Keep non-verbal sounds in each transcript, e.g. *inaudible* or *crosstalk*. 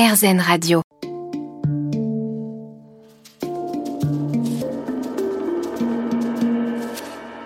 RZN Radio.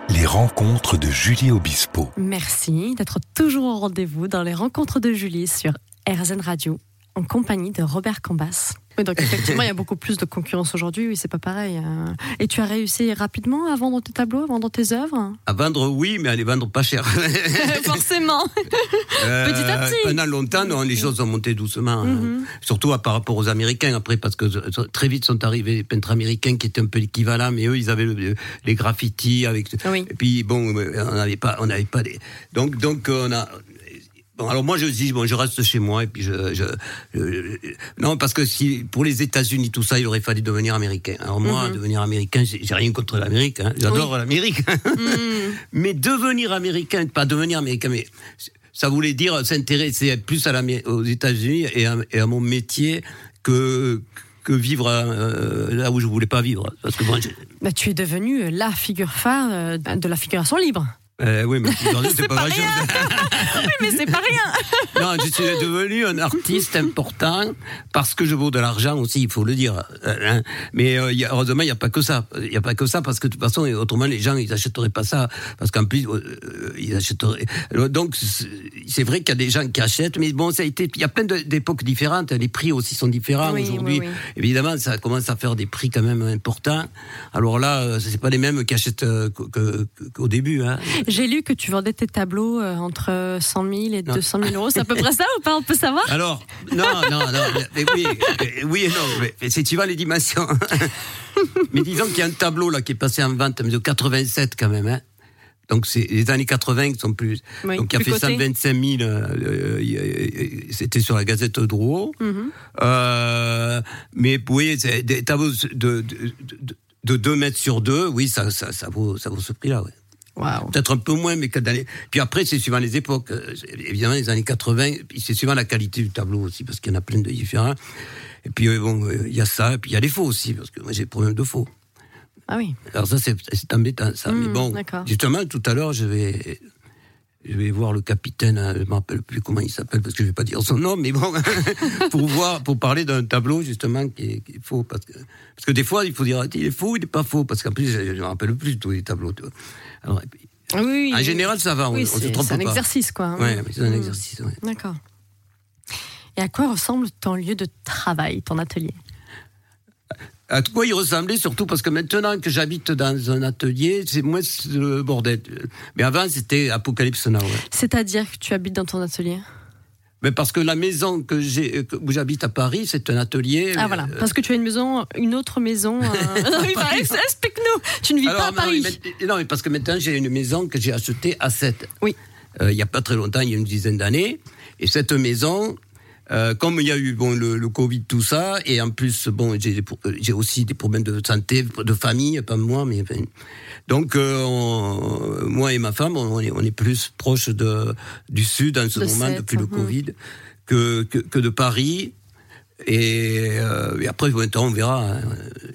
Les rencontres de Julie Obispo. Merci d'être toujours au rendez-vous dans les rencontres de Julie sur RZN Radio en compagnie de Robert Cambas. Oui, donc effectivement, il y a beaucoup plus de concurrence aujourd'hui, oui, c'est pas pareil. hein. Et tu as réussi rapidement à vendre tes tableaux, à vendre tes œuvres? À vendre, oui, mais à les vendre pas cher. *laughs* Forcément *laughs* Euh, Petit à petit. Pendant longtemps, non, les choses ont monté doucement. hein. Mhm. Surtout à- par rapport aux Américains, après, parce que euh, très vite sont arrivés les peintres américains qui étaient un peu l'équivalent, mais eux, ils avaient le- les graffitis avec. Oui. Et puis, bon, euh, on n'avait pas, on pas des. Donc, donc, euh, on a. Bon, alors moi je dis bon, je reste chez moi et puis je, je, je- non parce que si pour les États-Unis tout ça, il aurait fallu devenir américain. Alors moi, Mhm. devenir américain, j'ai rien contre l'Amérique, hein. j'adore l'Amérique, *laughs* Mhm. mais devenir américain, pas devenir américain, mais ça voulait dire s'intéresser plus à l'Amé- aux États-Unis et à, et à mon métier que que vivre euh, là où je voulais pas vivre. Parce que moi, Bah, Tu es devenue la figure phare euh, de la figuration libre. Euh, oui, mais *laughs* c'est pas, pas vrai. *laughs* Oui, mais c'est pas rien *laughs* Non, je suis devenu un artiste important parce que je vaux de l'argent aussi, il faut le dire. Euh, hein. Mais euh, il y a- heureusement, il n'y a pas que ça. Il n'y a pas que ça parce que de toute façon, autrement, les gens, ils achèteraient pas ça parce qu'en plus, euh, ils achèteraient. Donc, c'est vrai qu'il y a des gens qui achètent, mais bon, ça a été. Il y a plein d'époques différentes. Les prix aussi sont différents Oui, aujourd'hui. oui, oui. Évidemment, ça commence à faire des prix quand même importants. Alors là, c'est pas les mêmes qui achètent qu'au début. Hein. J'ai lu que tu vendais tes tableaux euh, entre 100 000 et Non. 200 000 euros. C'est à peu près ça ou pas? On peut savoir? Alors, non, non, non, mais, oui, oui et non, mais, c'est tu vois les dimensions. mais disons qu'il y a un tableau là qui est passé en vente de 87 quand même, hein. Donc c'est les années 80 qui sont plus. Oui, donc il a fait coté. 125 000. euh, euh, il y a- C'était sur la Gazette de Drouot. Mhm. Euh, mais oui, des tableaux de, de, de, de 2 mètres sur 2, oui, ça, ça, ça, vaut, ça vaut ce prix-là. Ouais. Peut-être un peu moins, mais Puis après, c'est suivant les époques. Euh, Évidemment, les années 80, puis c'est suivant la qualité du tableau aussi, parce qu'il y en a plein de différents. Et puis, euh, bon, euh, il y a ça, et puis il y a les faux aussi, parce que moi, j'ai problème de faux. Ah oui. Alors ça, c'est embêtant, ça. Hmm, mais bon, d'accord. justement, tout à l'heure, je vais... Je vais voir le capitaine, hein, je ne me rappelle plus comment il s'appelle parce que je vais pas dire son nom, mais bon, *laughs* pour voir, pour parler d'un tableau justement qui est, qui est faux, parce que parce que des fois il faut dire il est faux, ou il est pas faux, parce qu'en plus je ne me rappelle plus tous les tableaux. tu vois. Alors, puis, Ah oui, oui. en général, ça va, oui, on se c'est un exercice, quoi. hein. Mais c'est un Mm. exercice. ouais. D'accord. Et à quoi ressemble ton lieu de travail, ton atelier? À quoi il ressemblait surtout parce que maintenant que j'habite dans un atelier, c'est moins le bordel. Mais avant, c'était Apocalypse Now. ouais. C'est-à-dire que tu habites dans ton atelier? Mais parce que la maison que j'ai, où j'habite à Paris, c'est un atelier. Ah voilà, euh, parce que tu as une maison, une autre maison. euh, *laughs* *laughs* bah, ex- Explique-nous. Tu ne vis alors, pas à non, Paris. mais- non, mais parce que maintenant j'ai une maison que j'ai achetée à 7. Oui. il n'y a pas très longtemps, il y a une dizaine d'années. Et cette maison, euh, comme il y a eu bon, le, le Covid, tout ça, et en plus, bon, j'ai euh, j'ai aussi des problèmes de santé, de famille, pas moi, mais enfin, donc euh, on- moi et ma femme, on est, on est plus proche de, du sud en ce De moment depuis le mhm. Covid que, que, que de Paris. Et, euh, et après, on verra. hein.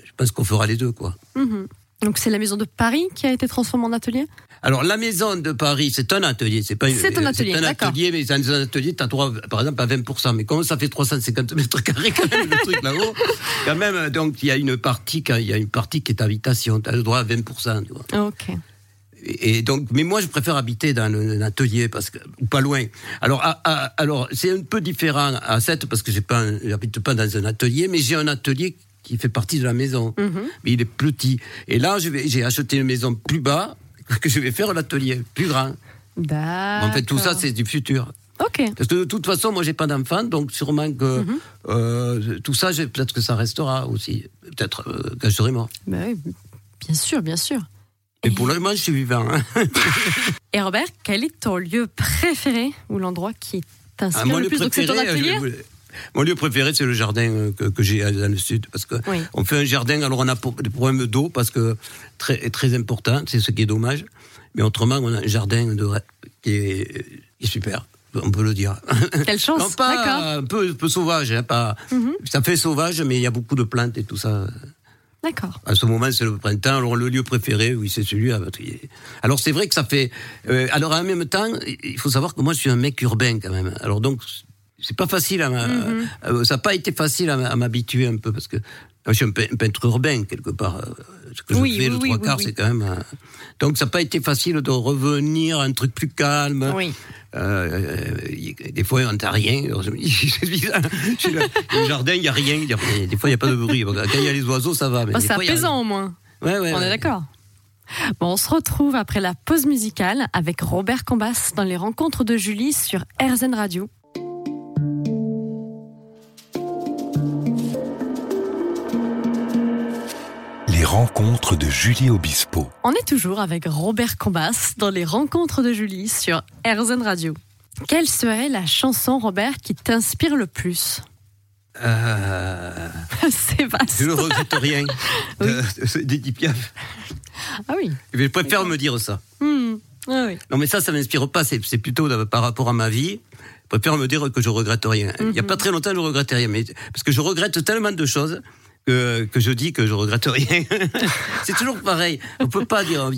Je pense qu'on fera les deux, quoi. Mhm. Donc c'est la maison de Paris qui a été transformée en atelier? Alors, la maison de Paris, c'est un atelier. C'est pas une- C'est un atelier, C'est un atelier, mais dans un atelier, tu as droit, par exemple, à 20%. Mais comme ça fait 350 mètres carrés, quand même, le truc là-haut, quand même, donc, il y a une partie, il y a une partie qui est habitation. Tu as le droit à 20%, tu vois. Ok. Et, donc, mais moi, je préfère habiter dans un atelier parce que, ou pas loin. Alors, à- à- alors, c'est un peu différent à 7 parce que j'ai pas, j'habite pas dans un atelier, mais j'ai un atelier qui fait partie de la maison. Mhm. Mais il est petit. Et là, j'ai acheté une maison plus bas *laughs* que je vais faire l'atelier plus grand. En fait, tout ça, c'est du futur. Ok. Parce que de toute façon, moi, j'ai pas d'enfant, donc sûrement que Mhm. euh, tout ça, peut-être que ça restera aussi. Peut-être euh, quand je serai mort. Bah oui, bien sûr, bien sûr. Et pour le moment, je suis vivant. hein. *laughs* Et Robert, quel est ton lieu préféré ou l'endroit qui t'inspire Ah, le plus? Donc c'est ton préféré, atelier? Mon lieu préféré, c'est le jardin euh, que, que j'ai dans le sud, parce que Oui. on fait un jardin. Alors on a des problèmes d'eau parce que très très important, c'est ce qui est dommage. Mais autrement, on a un jardin de, qui, est, qui est super. On peut le dire. Quelle chance. Non, pas un peu, un peu sauvage, hein, pas. Mhm. Ça fait sauvage, mais il y a beaucoup de plantes et tout ça. D'accord. À ce moment, c'est le printemps. Alors, le lieu préféré, oui, c'est celui à. Alors, c'est vrai que ça fait. euh, alors, en même temps, il faut savoir que moi, je suis un mec urbain quand même. Alors, donc, c'est pas facile à Mhm. euh, ça n'a pas été facile à m'habituer un peu parce que je suis un, pe- un peintre urbain quelque part. euh, Ce que Oui, je fais oui, le trois oui, quarts, c'est quand même. donc ça n'a pas été facile de revenir à un truc plus calme. Oui. Euh, euh, des fois, on n'entend rien. Je me dis, *laughs* bizarre. Le jardin, il n'y a rien. Des fois, il n'y a pas de bruit. Quand il y a les oiseaux, ça va. mais des c'est apaisant au moins. Ouais, ouais, On ouais. est d'accord. Bon, on se retrouve après la pause musicale avec Robert Combas dans les rencontres de Julie sur RZN Radio. Rencontres de Julie Obispo. On est toujours avec Robert Combas dans les rencontres de Julie sur RZN Radio. Quelle serait la chanson, Robert, qui t'inspire le plus? Euh, *laughs* C'est vaste. je ne regrette rien de- de- d'Edith Piaf. Ah oui. Je préfère me dire ça. Hmm. Ah oui. Non, mais ça, ça m'inspire pas. C'est plutôt par rapport à ma vie. Je préfère me dire que je regrette rien. Il y a pas très longtemps, je regrettais rien, mais parce que je regrette tellement de choses que, je dis que je regrette rien. *laughs* c'est toujours pareil. On peut pas dire,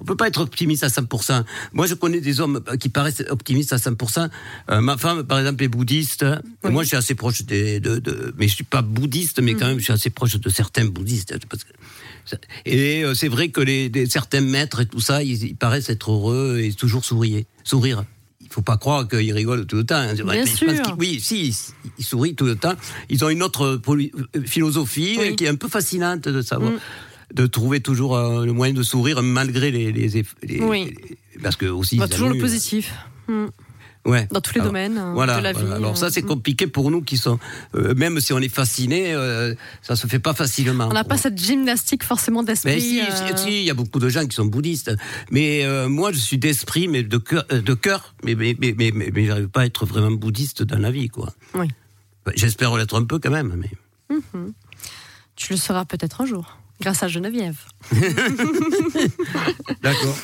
on peut pas être optimiste à 100%. Moi, je connais des hommes qui paraissent optimistes à 100%. Euh, ma femme, par exemple, est bouddhiste. Moi, je suis assez proche de, mais je suis pas bouddhiste, mais quand même, je suis assez proche de certains bouddhistes. Et euh, c'est vrai que les, certains maîtres et tout ça, ils, ils paraissent être heureux et toujours sourire. sourire. Il faut pas croire qu'ils rigolent tout le temps. hein. Bien Je sûr. oui, si, ils, sourient tout le temps. Ils ont une autre euh, philosophie Oui. qui est un peu fascinante de savoir. Mm. De trouver toujours euh, le moyen de sourire malgré les. les, eff- les- Oui. les- parce que aussi. Bah, toujours le positif. Hmm. Ouais. Dans tous les Alors, domaines Voilà, de la vie. Alors ça, euh, c'est compliqué pour nous qui sont, euh, même si on est fasciné, euh, ça se fait pas facilement. On n'a pas cette gymnastique forcément d'esprit. Mais si, euh, si, il y a beaucoup de gens qui sont bouddhistes. Mais euh, moi, je suis d'esprit, mais de cœur, de cœur. Mais mais mais mais, mais, mais j'arrive pas à être vraiment bouddhiste dans la vie, quoi. Oui. Enfin, J'espère l'être un peu quand même, mais. Tu le seras peut-être un jour, grâce à Geneviève. *laughs* D'accord.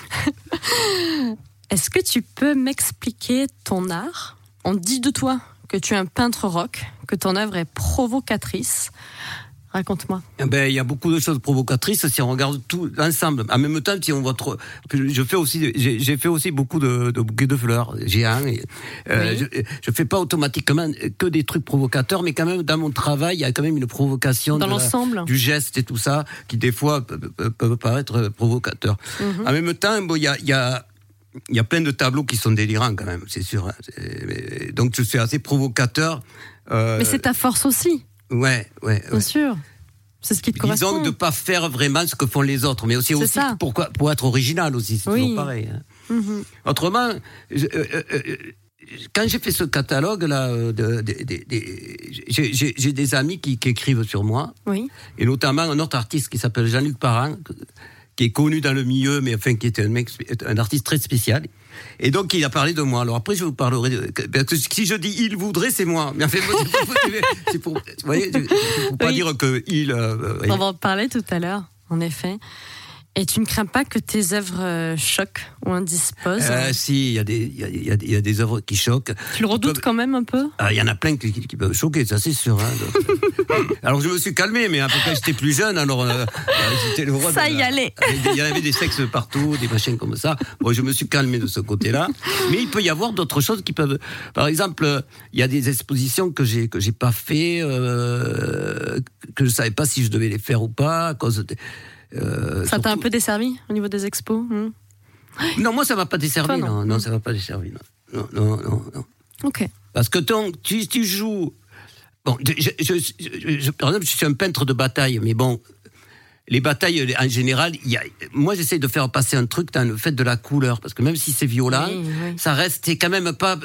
*laughs* Est-ce que tu peux m'expliquer ton art? On dit de toi que tu es un peintre rock, que ton œuvre est provocatrice. Raconte-moi. Eh Ben, il y a beaucoup de choses provocatrices si on regarde tout l'ensemble. En même temps, si on voit trop, je fais aussi, j'ai fait aussi beaucoup de, de bouquets de fleurs géants. Euh, je, je fais pas automatiquement que des trucs provocateurs, mais quand même dans mon travail, il y a quand même une provocation Dans l'ensemble du geste et tout ça, qui des fois peuvent, paraître provocateurs. Mhm. En même temps, bon, il y a, il y a il y a plein de tableaux qui sont délirants quand même, c'est sûr. hein. Donc je suis assez provocateur. Euh, Mais c'est ta force aussi, ouais, ouais, bien ouais. sûr. C'est ce qui te correspond. Disons de pas faire vraiment ce que font les autres, mais aussi, C'est aussi ça. pourquoi, pour être original aussi, c'est Oui. toujours pareil. hein. Mhm. Autrement, je- euh, euh, quand j'ai fait ce catalogue là, de, de- de- de- j'ai- des amis qui, qui écrivent sur moi, Oui. et notamment un autre artiste qui s'appelle Jean-Luc Parent, qui est connu dans le milieu, mais enfin qui est un, mec, un artiste très spécial. Et donc il a parlé de moi. Alors après je vous parlerai de, parce que si je dis il voudrait, c'est moi. Mais en fait, c'est pour, vous voyez, pour pas Oui. dire que il. euh, On va en parler tout à l'heure, en effet. Et tu ne crains pas que tes œuvres euh, choquent ou indisposent Euh, si, il y, a des- il y, a, il y a des- il y a des œuvres qui choquent. Tu le redoutes peuvent- quand même un peu? Ah, Il y en a plein qui, peuvent choquer, ça c'est sûr. hein, donc. alors je me suis calmé, mais un peu quand j'étais plus jeune, alors euh, euh, j'étais le roi. Ça y allait. Il y avait des sexes partout, des machins comme ça. Bon, je me suis calmé de ce côté-là. Mais il peut y avoir d'autres choses qui peuvent. Par exemple, euh, il y a des expositions que j'ai que j'ai pas fait, euh, que je savais pas si je devais les faire ou pas à cause. De, euh, Ça t'a un peu desservi au niveau des expos hmm *gasps* Non, moi ça m'a pas desservi. Toi, non. non, non, ça m'a pas desservi. Non, non, non, non. Ok. Parce que ton, tu, tu joues. Bon, je, je- je- par exemple, je suis un peintre de bataille, mais bon, les batailles en général, y a, moi j'essaie de faire passer un truc dans le fait de la couleur, parce que même si c'est violent, Oui, oui. ça reste, c'est quand même pas,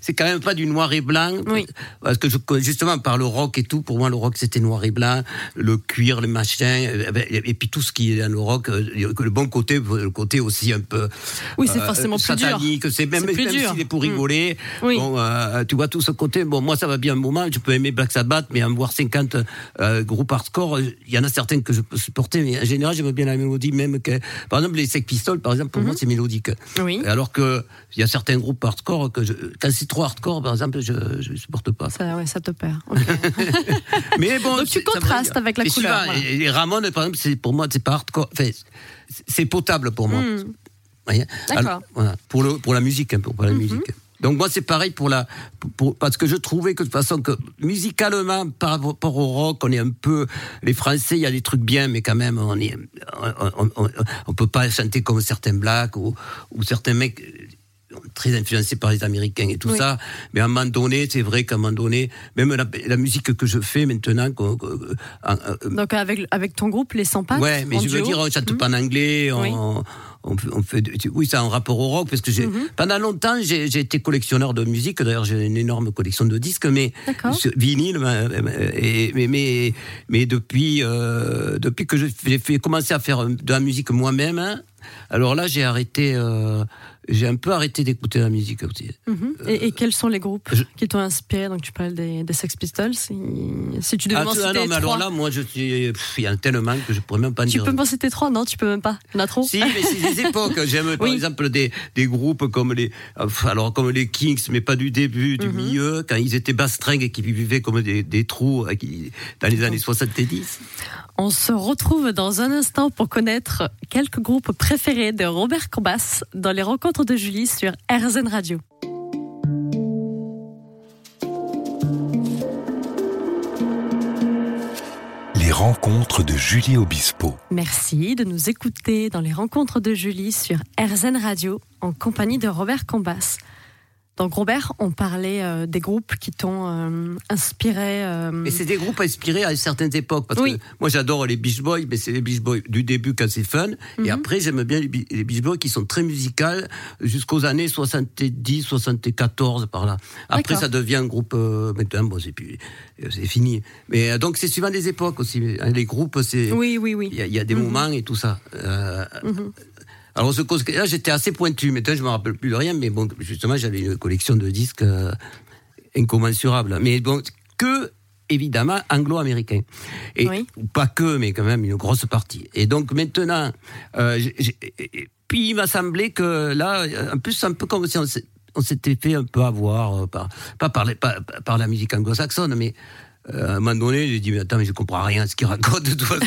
c'est quand même pas du noir et blanc. Oui. Parce que je, justement par le rock et tout, pour moi le rock c'était noir et blanc, le cuir, le machin, euh, et puis tout ce qui est dans le rock, euh, le bon côté, le côté aussi un peu. Oui, c'est euh, forcément plus dur. satanique, c'est même, même dur. s'il est pour Mm. rigoler. Oui. Bon, euh, tu vois tout ce côté. Bon, moi, ça va bien un moment. Je peux aimer Black Sabbath, mais en voir 50 euh, groupes hardcore, il y en a certains que je peux supporter, mais en général, j'aime bien la mélodie, même que, par exemple, les Sex Pistols, par exemple, pour moi, c'est mélodique. Mhm. Oui. Alors que il y a certains groupes hardcore que je, quand c'est trop hardcore, par exemple, je, je supporte pas. Ça, ouais, ça te perd. *laughs* Mais bon, Donc tu contrastes avec la Et couleur, voilà. et Les Ramones, par exemple, c'est pour moi, c'est pas hardcore. Enfin, c'est- potable pour moi. D'accord. Alors, voilà, pour, le, pour la musique, pour, pour la musique. Donc moi c'est pareil pour la pour, parce que je trouvais que de toute façon que musicalement par rapport au rock on est un peu les Français il y a des trucs bien mais quand même on est on, on, on peut pas chanter comme certains blacks ou, ou certains mecs très influencés par les Américains et tout Oui. ça. Mais à un moment donné, c'est vrai qu'à un moment donné, même la, la musique que je fais maintenant, qu'on- qu'on- euh, euh, Donc avec, avec ton groupe, les 100 pattes Ouais, mais je veux duo dire, on chante Mhm. pas en anglais, on, Oui. On, on de- oui, c'est en rapport au rock, parce que j'ai, Mhm. pendant longtemps, j'ai, été collectionneur de musique, d'ailleurs, j'ai une énorme collection de disques, mais, vinyle, mais, et- mais, mais, mais depuis, euh, depuis que j'ai commencé à faire de la musique moi-même, hein, alors là, j'ai arrêté, euh, j'ai un peu arrêté d'écouter la musique aussi. Mhm. Et, et quels sont les groupes je- qui t'ont inspiré? Donc tu parles des, des Sex Pistols. Si, si tu devais Ah, m'en tu- citer ah non, mais alors trois. là, moi, je suis, il y en a tellement que je pourrais même pas tu dire. peux m'en citer trois? Non, tu peux même pas. Il y en a trop Si, mais c'est des époques. J'aime par exemple des, des groupes comme les, alors comme les Kings, mais pas du début, du Mhm. milieu, quand ils étaient bastringues et qui vivaient comme des, des trous qui- dans les années 70. On se retrouve dans un instant pour connaître quelques groupes préférés de Robert Combas dans les rencontres de Julie sur RZN Radio. Rencontres de Julie Obispo. Merci de nous écouter dans les rencontres de Julie sur RZN Radio en compagnie de Robert Combas. Donc Robert, on parlait euh, des groupes qui t'ont euh, inspiré. euh, Et c'est des groupes inspirés à certaines époques. Parce Oui. que moi, j'adore les Beach Boys, mais c'est les Beach Boys du début quand c'est fun. Mhm. Et après, j'aime bien les, les Beach Boys qui sont très musicales jusqu'aux années 70, 74 par là. Après, ça devient un groupe. Euh, maintenant, bon, c'est fini. Mais donc, c'est suivant des époques aussi. hein, Les groupes, c'est. Oui, oui, oui. Il y, a- il y a des Mhm. moments et tout ça. Mhm. Alors, ce là, j'étais assez pointu. Maintenant, je me rappelle plus de rien. Mais bon, justement, j'avais une collection de disques euh, incommensurable. Mais bon, que évidemment anglo-américain. Et Oui. ou pas que, mais quand même une grosse partie. Et donc maintenant, euh, et- et puis il m'a semblé que là, en plus, c'est un peu comme si on s'était fait un peu avoir euh, par, pas par, les- par la musique anglo-saxonne, mais euh, à un moment donné, j'ai dit, mais attends, mais je comprends rien à ce qu'il raconte de toute façon.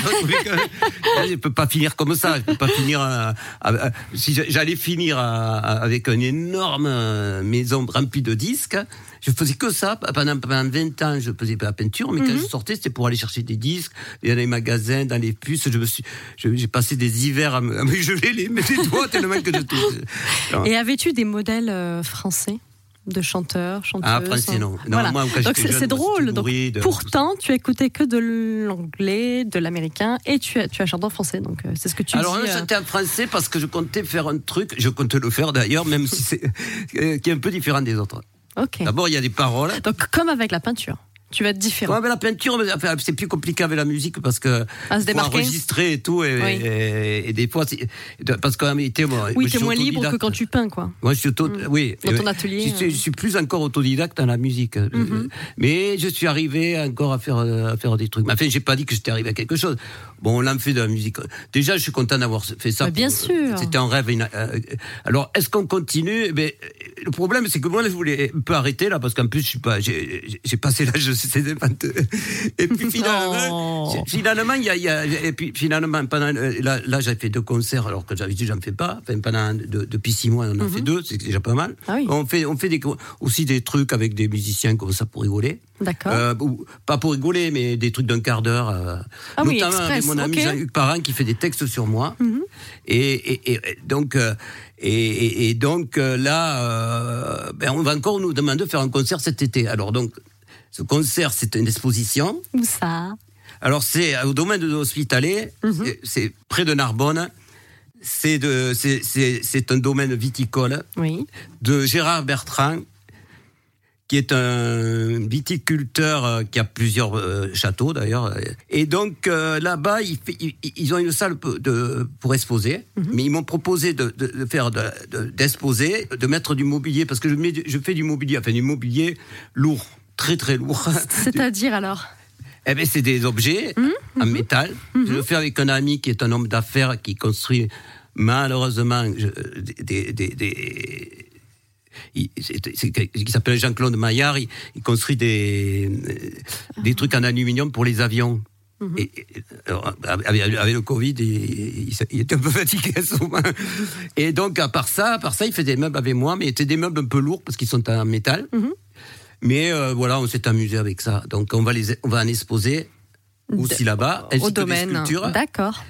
Je peux pas finir comme ça. Je peux pas finir. à- à- à- si j'allais finir à- avec une énorme euh, maison remplie de disques, je faisais que ça pendant, pendant 20 ans. Je faisais pas la peinture, mais quand je sortais, c'était pour aller chercher des disques dans les magasins, dans les puces. Je me suis, j'ai passé des hivers à me, geler les, *laughs* mes doigts tellement que je. Et avais-tu des modèles euh, français? De chanteurs, chanteuses Ah, français, non. Non, Voilà. moi, quand Donc c'est drôle. c'était Donc, pourtant, tu écoutais que de l'anglais, de l'américain, et tu as, tu as chanté en français. Donc euh, c'est ce que tu Alors dis. là, euh, j'étais en français parce que je comptais faire un truc, je compte le faire d'ailleurs, même si c'est *laughs* euh, qui est un peu différent des autres. Ok. D'abord, il y a des paroles. Donc comme avec la peinture, tu vas être différent. Comme avec la peinture, mais, c'est plus compliqué avec la musique parce que À se faut enregistrer et tout, et, Oui. et- et des fois, parce qu'en réalité, moi, oui, t'es moins libre que quand tu peins, quoi. Moi, je suis auto, Mm. oui. Dans ton atelier, Je suis, euh. je suis plus encore autodidacte dans la musique. euh, Mhm. Mais je suis arrivé encore à faire, euh, à faire des trucs. Mais enfin, j'ai pas dit que j'étais arrivé à quelque chose. Bon, on en fait de la musique. Déjà, je suis content d'avoir fait ça. Bah, bien sûr. C'était un rêve. Alors, est-ce qu'on continue? Eh ben, Le problème, c'est que moi, je voulais un peu arrêter là, parce qu'en plus, je suis pas, j'ai passé l'âge de ces Et puis *laughs* finalement, Oh. finalement, il y a, il y a- et puis finalement, pendant, euh, là, là j'ai fait deux concerts, alors que j'avais dit, j'en fais pas. Enfin, pendant, de- depuis six mois, on en fait deux, c'est déjà pas mal. Mhm. Ah oui. On fait, on fait des, aussi des trucs avec des musiciens comme ça pour rigoler. D'accord. Euh, pas pour rigoler, mais des trucs d'un quart d'heure. euh, Ah oui, notamment avec express, mon ami. Jean-Luc Parent qui fait des textes sur moi. Mhm. Et, et- et- et donc, euh, et, donc là, ben, on va encore nous demander de faire un concert cet été. Alors donc, ce concert, c'est une exposition. Où ça? Alors c'est au domaine de l'hospitalet, Mhm. c'est- près de Narbonne. C'est un domaine viticole Oui. de Gérard Bertrand, qui est un viticulteur euh, qui a plusieurs euh, châteaux d'ailleurs. Et donc euh, là-bas, ils, ont une salle de, pour exposer, mais ils m'ont proposé de, faire de- de- d'exposer, de, mettre du mobilier parce que je, mets je fais du mobilier, enfin du mobilier lourd, très très lourd. C'est-à-dire alors Eh ben, c'est des objets en métal. Je le fais avec un ami qui est un homme d'affaires qui construit malheureusement je- des, des, des- il, s'appelle Jean-Claude Maillard. Il, il construit des, des trucs en aluminium pour les avions. Et, et- alors, avec, avec le Covid, il, était un peu *laughs* fatigué souvent. Et donc, à part ça, à part ça, il fait des meubles avec moi, mais c'était des meubles un peu lourds parce qu'ils sont en métal. Mais euh, voilà, on s'est amusé avec ça. Donc, on va, les, on va en exposer aussi là-bas, ainsi Au que des domaine. sculptures, D'accord.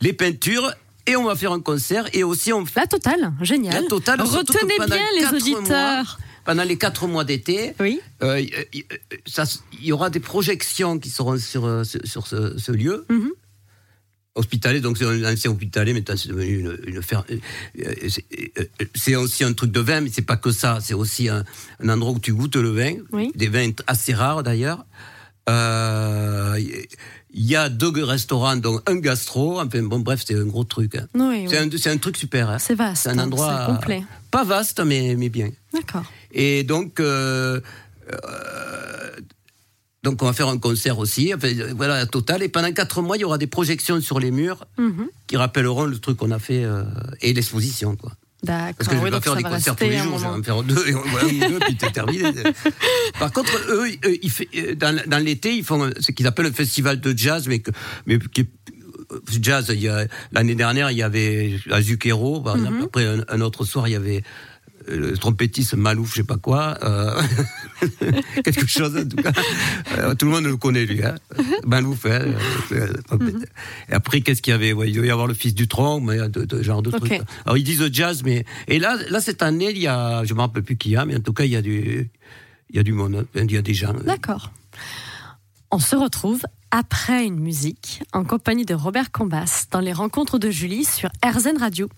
les peintures, et on va faire un concert. Et aussi, on fait La totale, génial. la totale. Retenez bien les auditeurs. mois- pendant les quatre mois d'été, Oui. euh, ça- il y aura des projections qui seront sur, euh, sur, ce lieu. Mhm. Hospitalier, donc c'est un ancien hospitalier, maintenant c'est devenu une, une fer- euh, euh, c'est- euh, C'est aussi un truc de vin, mais c'est pas que ça. C'est aussi un, un endroit où tu goûtes le vin, Oui. des vins assez rares d'ailleurs. Euh, Il y a deux restaurants, dont un gastro. Enfin bon, bref, c'est un gros truc. hein. Oui, C'est oui. un, c'est un truc super. hein. C'est vaste. C'est un hein, endroit complet. pas vaste, mais, mais bien. D'accord. Et donc, euh, euh, donc on va faire un concert aussi. Enfin, euh, voilà, la totale. Et pendant quatre mois, il y aura des projections sur les murs Mhm. qui rappelleront le truc qu'on a fait euh, et l'exposition, quoi. D'accord. Parce que je Oui, vais pas donc faire des concerts tous les jours, je vais en faire deux, et ou deux, puis c'est terminé. *laughs* Par contre, eux, eux, ils fait- euh, dans, dans l'été, ils font ce qu'ils appellent un festival de jazz, mais, que, mais qui est- euh, jazz, l'année dernière, il y avait à Zucchero, par exemple. Mhm. Après, un, un autre soir, il y avait euh, le trompettiste Malouf, je sais pas quoi. euh, *laughs* quelque chose, en tout cas. Euh, tout le monde le connaît, lui. Hein. Malouf, hein, euh, trompette. Et après, qu'est-ce qu'il y avait? Ouais, Il doit y avoir le fils du tronc, mais de, de genre de Ok. trucs. Alors, ils disent jazz, mais. Et là, là cette année, il y a. Je ne me rappelle plus qui y a, mais en tout cas, il y a du. Il y a du monde, hein. il y a des gens. D'accord. On se retrouve après une musique en compagnie de Robert Combas dans les rencontres de Julie sur RZN Radio.